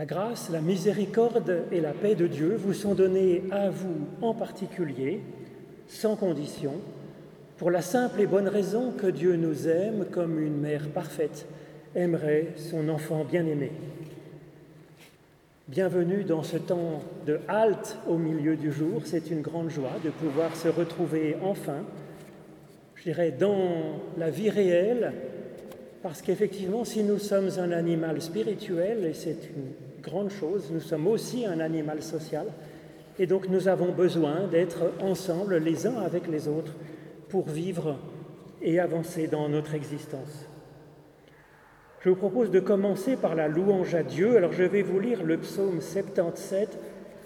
La grâce, la miséricorde et la paix de Dieu vous sont données à vous en particulier, sans condition, pour la simple et bonne raison que Dieu nous aime comme une mère parfaite aimerait son enfant bien-aimé. Bienvenue dans ce temps de halte au milieu du jour. C'est une grande joie de pouvoir se retrouver enfin, je dirais, dans la vie réelle, parce qu'effectivement, si nous sommes un animal spirituel, et c'est une grande chose, nous sommes aussi un animal social, et donc nous avons besoin d'être ensemble les uns avec les autres pour vivre et avancer dans notre existence. Je vous propose de commencer par la louange à Dieu. Alors je vais vous lire le psaume 77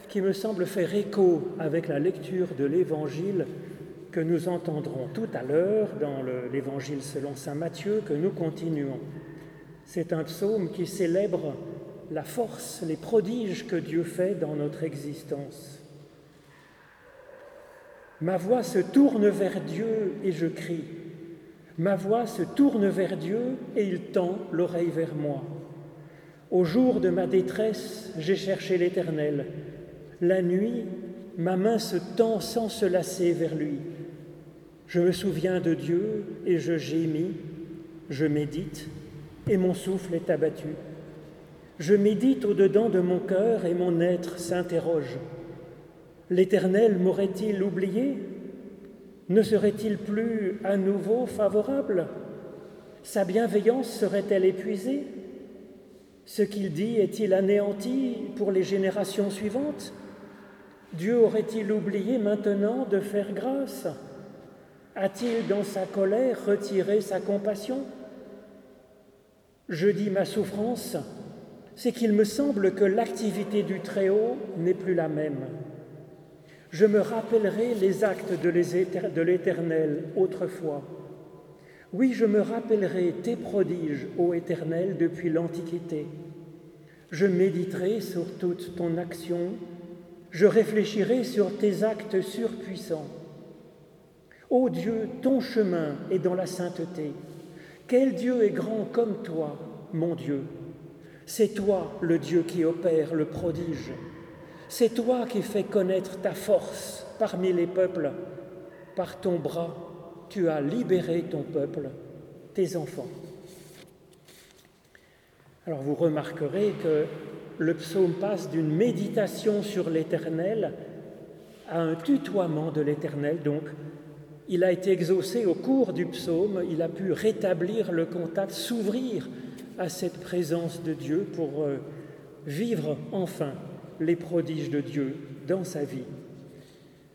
qui me semble faire écho avec la lecture de l'Évangile que nous entendrons tout à l'heure dans l'Évangile selon Saint Matthieu que nous continuons. C'est un psaume qui célèbre la force, les prodiges que Dieu fait dans notre existence. Ma voix se tourne vers Dieu et je crie. Ma voix se tourne vers Dieu et il tend l'oreille vers moi. Au jour de ma détresse, j'ai cherché l'Éternel. La nuit, ma main se tend sans se lasser vers lui. Je me souviens de Dieu et je gémis, je médite et mon souffle est abattu. Je médite au-dedans de mon cœur et mon être s'interroge. L'Éternel m'aurait-il oublié? Ne serait-il plus à nouveau favorable? Sa bienveillance serait-elle épuisée? Ce qu'il dit est-il anéanti pour les générations suivantes? Dieu aurait-il oublié maintenant de faire grâce? A-t-il dans sa colère retiré sa compassion? Je dis ma souffrance, c'est qu'il me semble que l'activité du Très-Haut n'est plus la même. Je me rappellerai les actes de l'Éternel autrefois. Oui, je me rappellerai tes prodiges, ô Éternel, depuis l'Antiquité. Je méditerai sur toute ton action, je réfléchirai sur tes actes surpuissants. Ô Dieu, ton chemin est dans la sainteté. Quel Dieu est grand comme toi, mon Dieu? C'est toi le Dieu qui opère le prodige. C'est toi qui fais connaître ta force parmi les peuples. Par ton bras, tu as libéré ton peuple, tes enfants. Alors vous remarquerez que le psaume passe d'une méditation sur l'Éternel à un tutoiement de l'Éternel, donc il a été exaucé au cours du psaume, il a pu rétablir le contact, s'ouvrir à cette présence de Dieu pour euh, vivre enfin les prodiges de Dieu dans sa vie.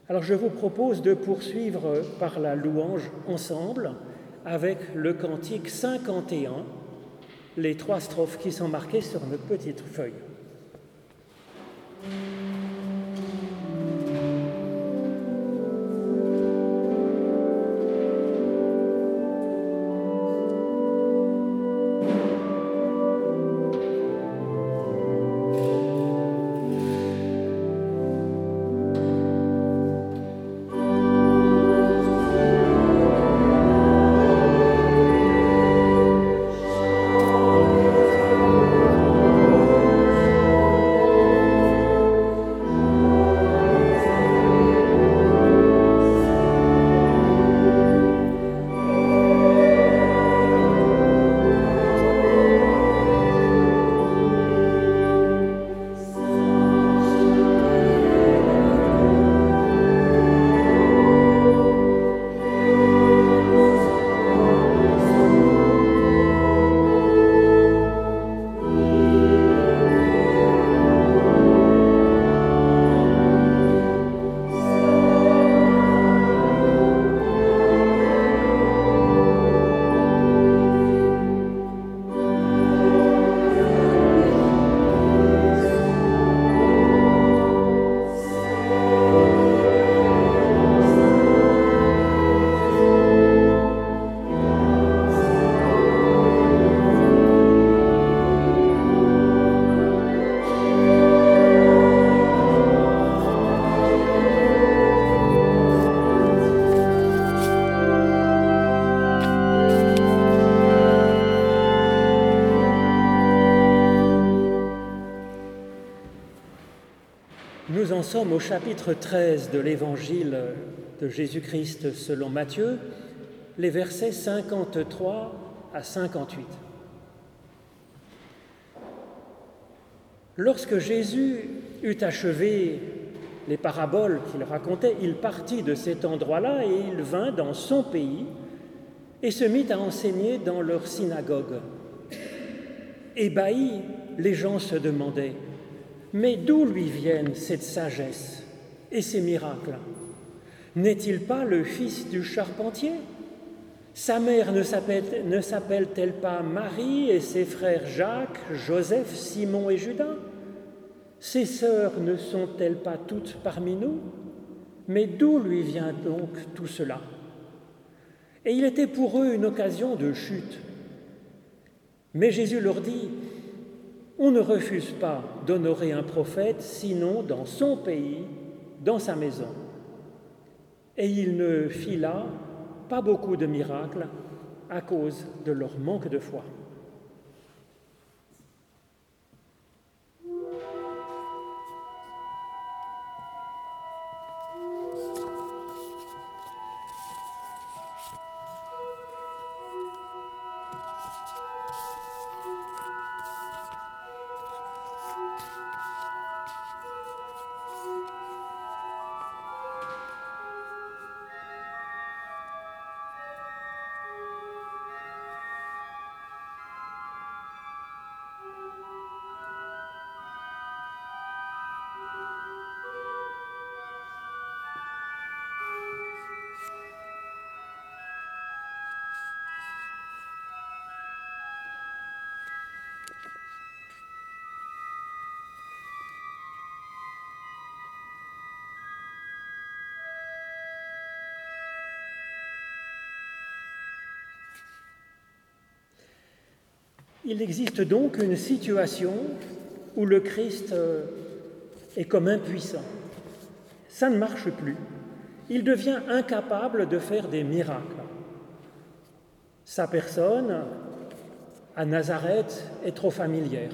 Alors je vous propose de poursuivre par la louange ensemble avec le cantique 51, les trois strophes qui sont marquées sur notre petite feuille. Au chapitre 13 de l'évangile de Jésus-Christ selon Matthieu, les versets 53 à 58. Lorsque Jésus eut achevé les paraboles qu'il racontait, il partit de cet endroit-là et il vint dans son pays et se mit à enseigner dans leur synagogue. Ébahis, les gens se demandaient mais d'où lui viennent cette sagesse et ces miracles? N'est-il pas le fils du charpentier? Sa mère ne s'appelle-t-elle pas Marie et ses frères Jacques, Joseph, Simon et Judas? Ses sœurs ne sont-elles pas toutes parmi nous? Mais d'où lui vient donc tout cela? Et il était pour eux une occasion de chute. Mais Jésus leur dit, on ne refuse pas d'honorer un prophète sinon dans son pays, dans sa maison. Et il ne fit là pas beaucoup de miracles à cause de leur manque de foi. Il existe donc une situation où le Christ euh, est comme impuissant. Ça ne marche plus. Il devient incapable de faire des miracles. Sa personne, à Nazareth, est trop familière.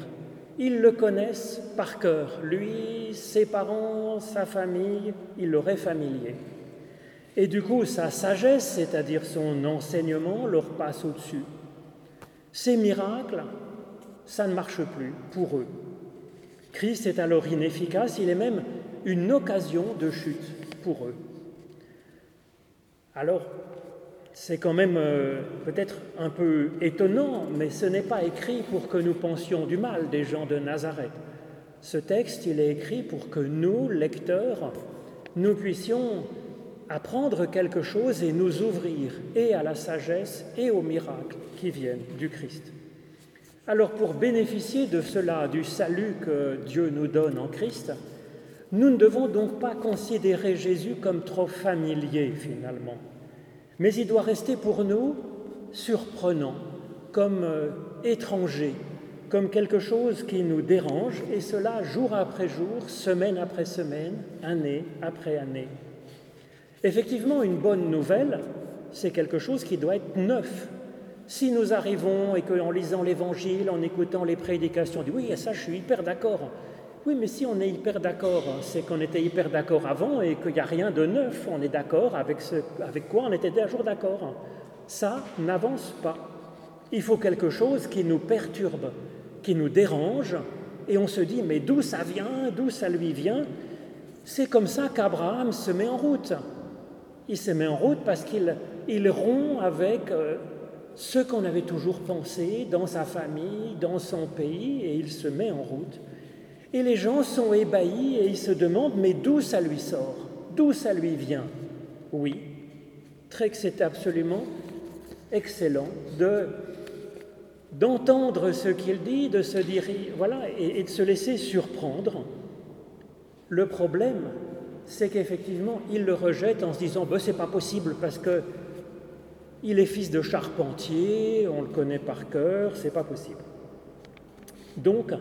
Ils le connaissent par cœur. Lui, ses parents, sa famille, il leur est familier. Et du coup, sa sagesse, c'est-à-dire son enseignement, leur passe au-dessus. Ces miracles, ça ne marche plus pour eux. Christ est alors inefficace, il est même une occasion de chute pour eux. Alors, c'est quand même euh, peut-être un peu étonnant, mais ce n'est pas écrit pour que nous pensions du mal des gens de Nazareth. Ce texte, il est écrit pour que nous, lecteurs, nous puissions apprendre quelque chose et nous ouvrir et à la sagesse et aux miracles qui viennent du Christ. Alors pour bénéficier de cela, du salut que Dieu nous donne en Christ, nous ne devons donc pas considérer Jésus comme trop familier finalement, mais il doit rester pour nous surprenant, comme euh, étranger, comme quelque chose qui nous dérange, et cela jour après jour, semaine après semaine, année après année. Effectivement, une bonne nouvelle, c'est quelque chose qui doit être neuf. Si nous arrivons et qu'en lisant l'Évangile, en écoutant les prédications, on dit oui, ça je suis hyper d'accord. Oui, mais si on est hyper d'accord, c'est qu'on était hyper d'accord avant et qu'il n'y a rien de neuf. On est d'accord avec, ce, avec quoi on était déjà d'accord. Ça n'avance pas. Il faut quelque chose qui nous perturbe, qui nous dérange, et on se dit, mais d'où ça vient, d'où ça lui vient? C'est comme ça qu'Abraham se met en route. Il se met en route parce qu'il il rompt avec euh, ce qu'on avait toujours pensé dans sa famille, dans son pays, et il se met en route. Et les gens sont ébahis et ils se demandent, mais d'où ça lui sort? D'où ça lui vient? Oui, très que c'est absolument excellent de d'entendre ce qu'il dit, de se dire, voilà, et de se laisser surprendre. Le problème, c'est qu'effectivement, il le rejette en se disant ben, c'est pas possible parce que il est fils de charpentier, on le connaît par cœur, c'est pas possible. Donc,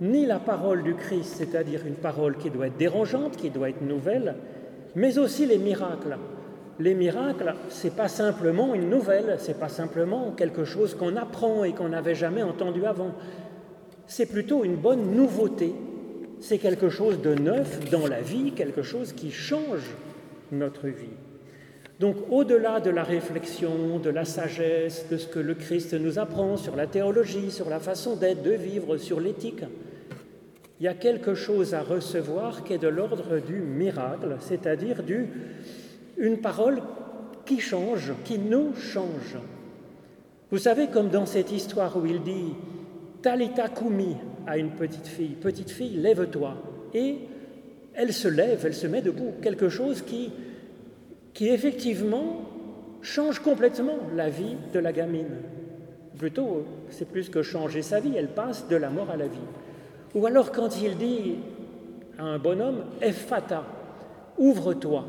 ni la parole du Christ, c'est-à-dire une parole qui doit être dérangeante, qui doit être nouvelle, mais aussi les miracles. Les miracles, c'est pas simplement une nouvelle, c'est pas simplement quelque chose qu'on apprend et qu'on n'avait jamais entendu avant. C'est plutôt une bonne nouveauté, c'est quelque chose de neuf dans la vie, quelque chose qui change notre vie. Donc au-delà de la réflexion, de la sagesse, de ce que le Christ nous apprend sur la théologie, sur la façon d'être, de vivre, sur l'éthique, il y a quelque chose à recevoir qui est de l'ordre du miracle, c'est-à-dire du, une parole qui change, qui nous change. Vous savez, comme dans cette histoire où il dit Talita Kumi, à une petite fille, petite fille, lève-toi. Et elle se lève, elle se met debout, quelque chose qui, qui effectivement change complètement la vie de la gamine. Plutôt, c'est plus que changer sa vie, elle passe de la mort à la vie. Ou alors quand il dit à un bonhomme, Effata, ouvre-toi.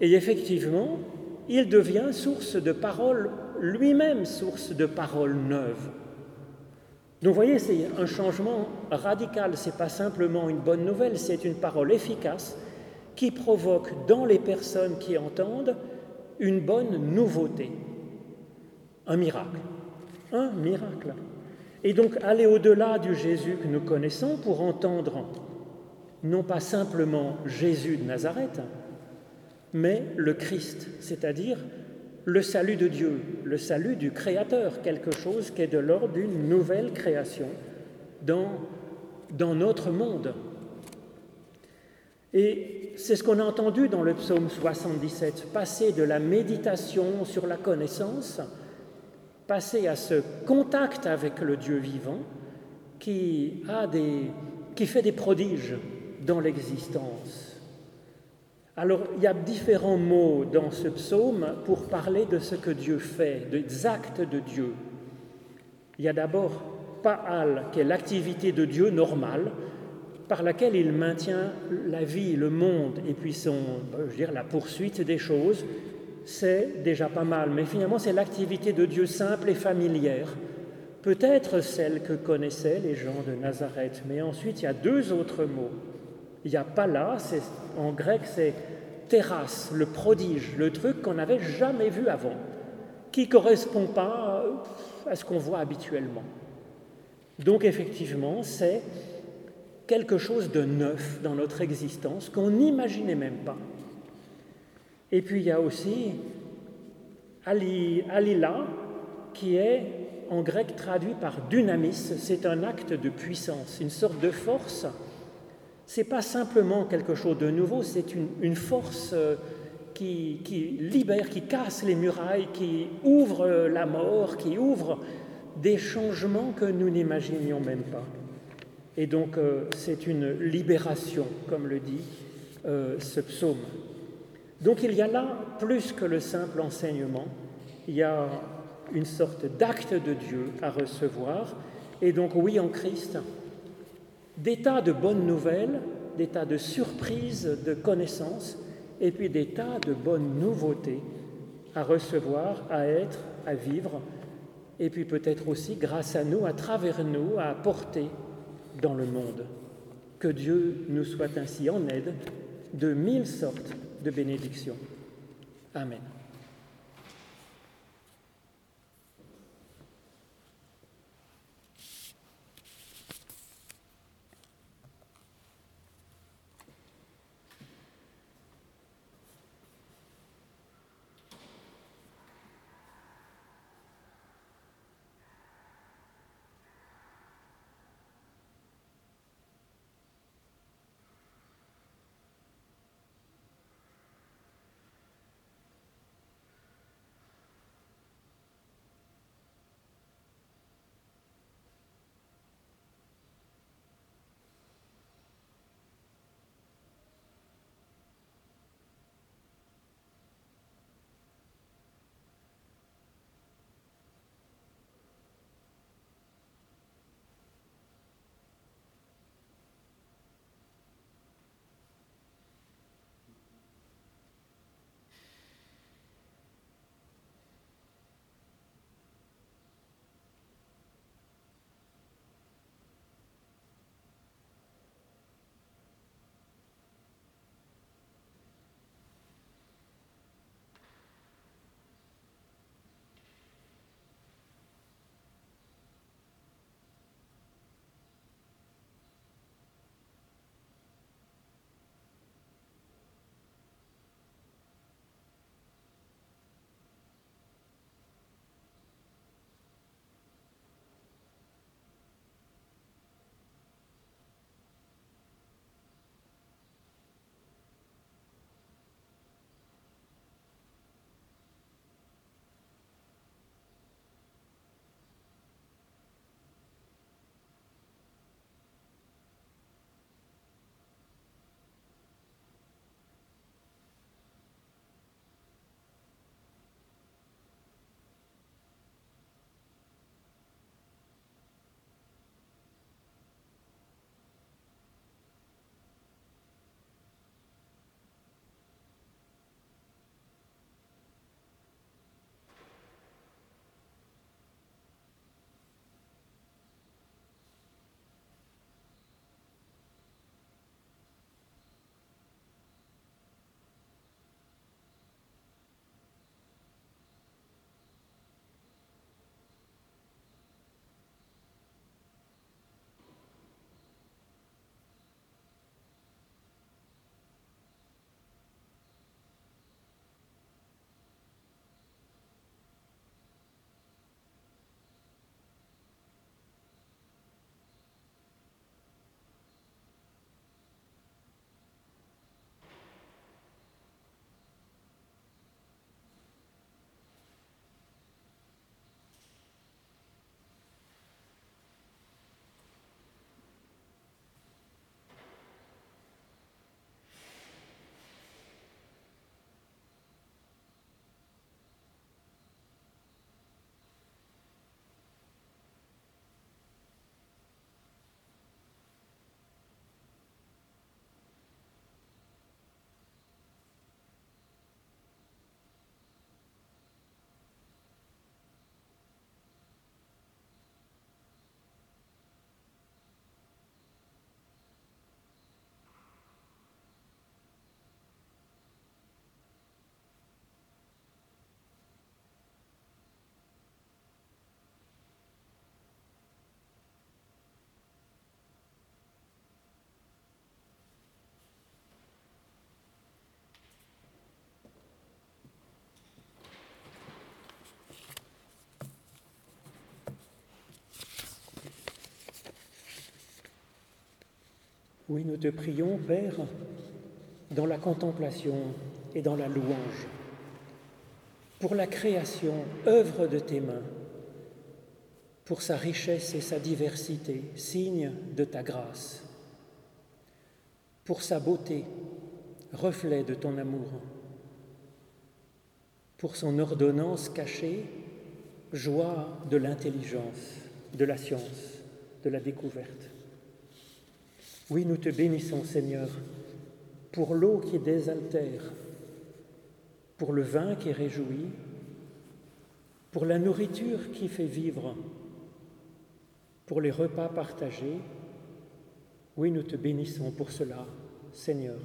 Et effectivement, il devient source de paroles, lui-même source de paroles neuves. Donc vous voyez, c'est un changement radical, ce n'est pas simplement une bonne nouvelle, c'est une parole efficace qui provoque dans les personnes qui entendent une bonne nouveauté, un miracle, un miracle. Et donc aller au-delà du Jésus que nous connaissons pour entendre non pas simplement Jésus de Nazareth, mais le Christ, c'est-à-dire le salut de Dieu, le salut du Créateur, quelque chose qui est de l'ordre d'une nouvelle création dans, dans notre monde. Et c'est ce qu'on a entendu dans le psaume 77, passer de la méditation sur la connaissance, passer à ce contact avec le Dieu vivant qui, qui fait des prodiges dans l'existence. Alors, il y a différents mots dans ce psaume pour parler de ce que Dieu fait, des actes de Dieu. Il y a d'abord Pa'al, qui est l'activité de Dieu normale, par laquelle il maintient la vie, le monde, et puis la poursuite des choses. C'est déjà pas mal, mais finalement, c'est l'activité de Dieu simple et familière, peut-être celle que connaissaient les gens de Nazareth. Mais ensuite, il y a deux autres mots il n'y a pas là, en grec c'est terrasse, le prodige, le truc qu'on n'avait jamais vu avant, qui ne correspond pas à ce qu'on voit habituellement. Donc effectivement, c'est quelque chose de neuf dans notre existence qu'on n'imaginait même pas. Et puis il y a aussi alila, qui est en grec traduit par dynamis, c'est un acte de puissance, une sorte de force c'est pas simplement quelque chose de nouveau, c'est une, force euh, qui, libère, qui casse les murailles, qui ouvre la mort, qui ouvre des changements que nous n'imaginions même pas. Et donc euh, c'est une libération, comme le dit euh, ce psaume. Donc il y a là plus que le simple enseignement, il y a une sorte d'acte de Dieu à recevoir. Et donc oui, en Christ, des tas de bonnes nouvelles, des tas de surprises, de connaissances, et puis des tas de bonnes nouveautés à recevoir, à être, à vivre, et puis peut-être aussi grâce à nous, à travers nous, à apporter dans le monde. Que Dieu nous soit ainsi en aide de mille sortes de bénédictions. Amen. Oui, nous te prions, Père, dans la contemplation et dans la louange. Pour la création, œuvre de tes mains, pour sa richesse et sa diversité, signe de ta grâce, pour sa beauté, reflet de ton amour, pour son ordonnance cachée, joie de l'intelligence, de la science, de la découverte. Oui, nous te bénissons, Seigneur, pour l'eau qui désaltère, pour le vin qui réjouit, pour la nourriture qui fait vivre, pour les repas partagés. Oui, nous te bénissons pour cela, Seigneur.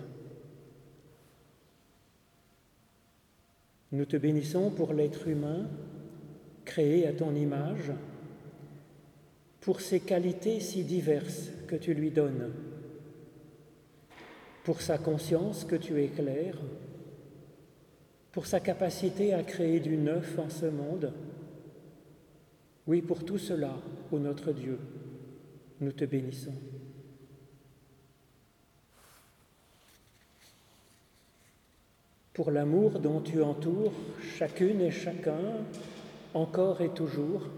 Nous te bénissons pour l'être humain créé à ton image, pour ses qualités si diverses que tu lui donnes pour sa conscience que tu éclaires, pour sa capacité à créer du neuf en ce monde. Oui, pour tout cela, ô notre Dieu, nous te bénissons. Pour l'amour dont tu entoures chacune et chacun, encore et toujours,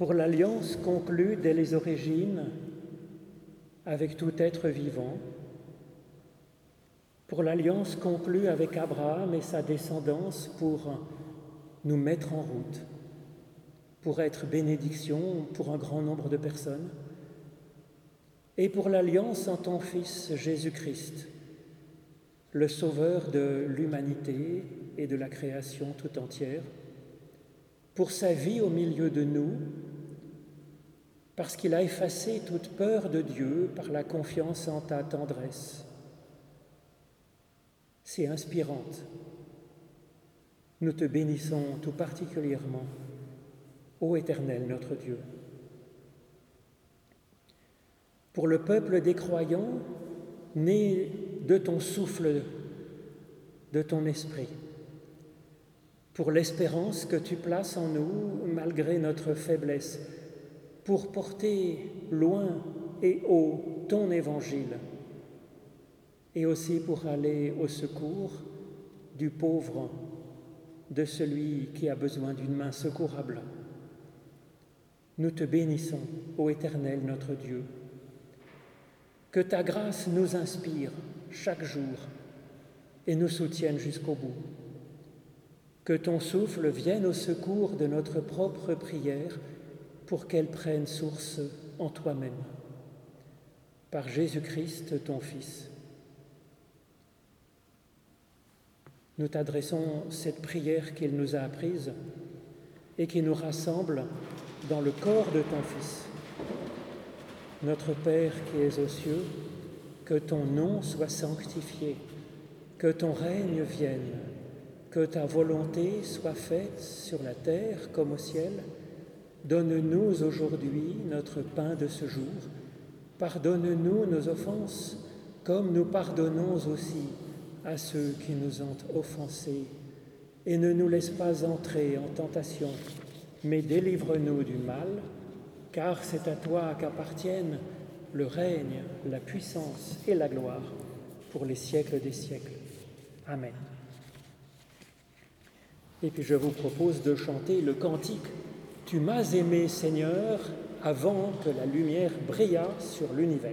pour l'alliance conclue dès les origines avec tout être vivant, pour l'alliance conclue avec Abraham et sa descendance pour nous mettre en route, pour être bénédiction pour un grand nombre de personnes, et pour l'alliance en ton Fils Jésus-Christ, le Sauveur de l'humanité et de la création tout entière, pour sa vie au milieu de nous, parce qu'il a effacé toute peur de Dieu par la confiance en ta tendresse c'est inspirante. Nous te bénissons tout particulièrement, ô Éternel notre Dieu. Pour le peuple des croyants, né de ton souffle, de ton esprit, pour l'espérance que tu places en nous malgré notre faiblesse, pour porter loin et haut ton évangile et aussi pour aller au secours du pauvre, de celui qui a besoin d'une main secourable. Nous te bénissons, ô Éternel notre Dieu. Que ta grâce nous inspire chaque jour et nous soutienne jusqu'au bout. Que ton souffle vienne au secours de notre propre prière pour qu'elle prenne source en toi-même. Par Jésus-Christ, ton Fils. Nous t'adressons cette prière qu'il nous a apprise et qui nous rassemble dans le corps de ton Fils. Notre Père qui es aux cieux, que ton nom soit sanctifié, que ton règne vienne, que ta volonté soit faite sur la terre comme au ciel. Donne-nous aujourd'hui notre pain de ce jour. Pardonne-nous nos offenses comme nous pardonnons aussi à ceux qui nous ont offensés, et ne nous laisse pas entrer en tentation, mais délivre-nous du mal, car c'est à toi qu'appartiennent le règne, la puissance et la gloire pour les siècles des siècles. Amen. Et puis je vous propose de chanter le cantique Tu m'as aimé Seigneur avant que la lumière brillât sur l'univers.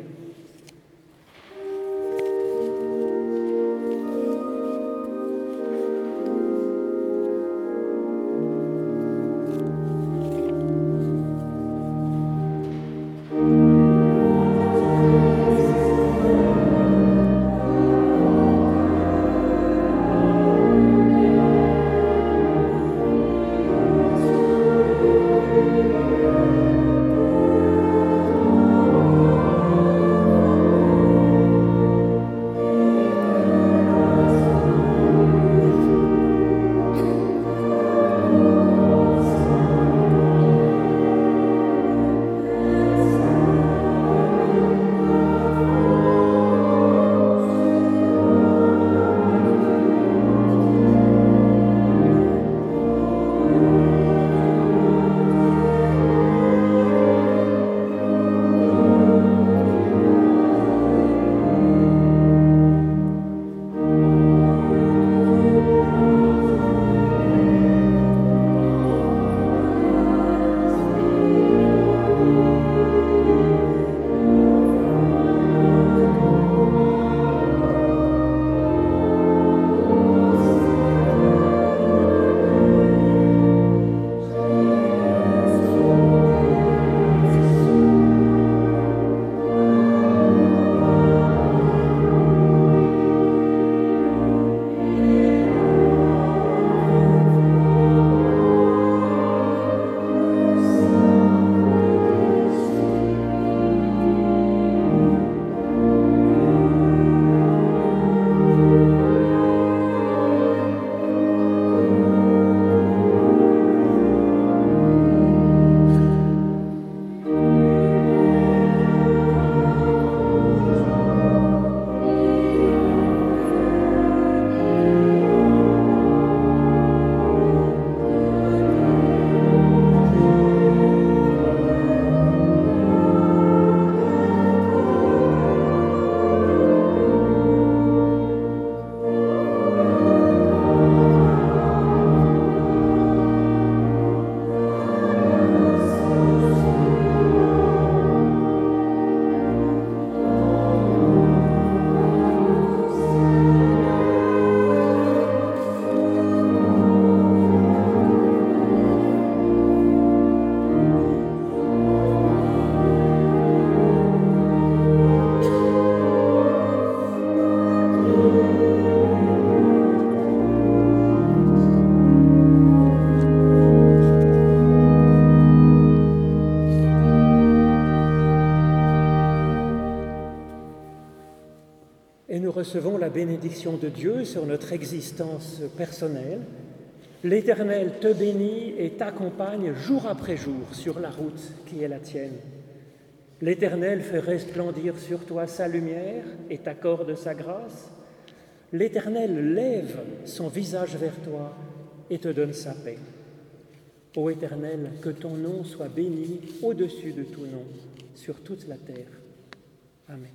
Recevons la bénédiction de Dieu sur notre existence personnelle. L'Éternel te bénit et t'accompagne jour après jour sur la route qui est la tienne. L'Éternel fait resplendir sur toi sa lumière et t'accorde sa grâce. L'Éternel lève son visage vers toi et te donne sa paix. Ô Éternel, que ton nom soit béni au-dessus de tout nom, sur toute la terre. Amen.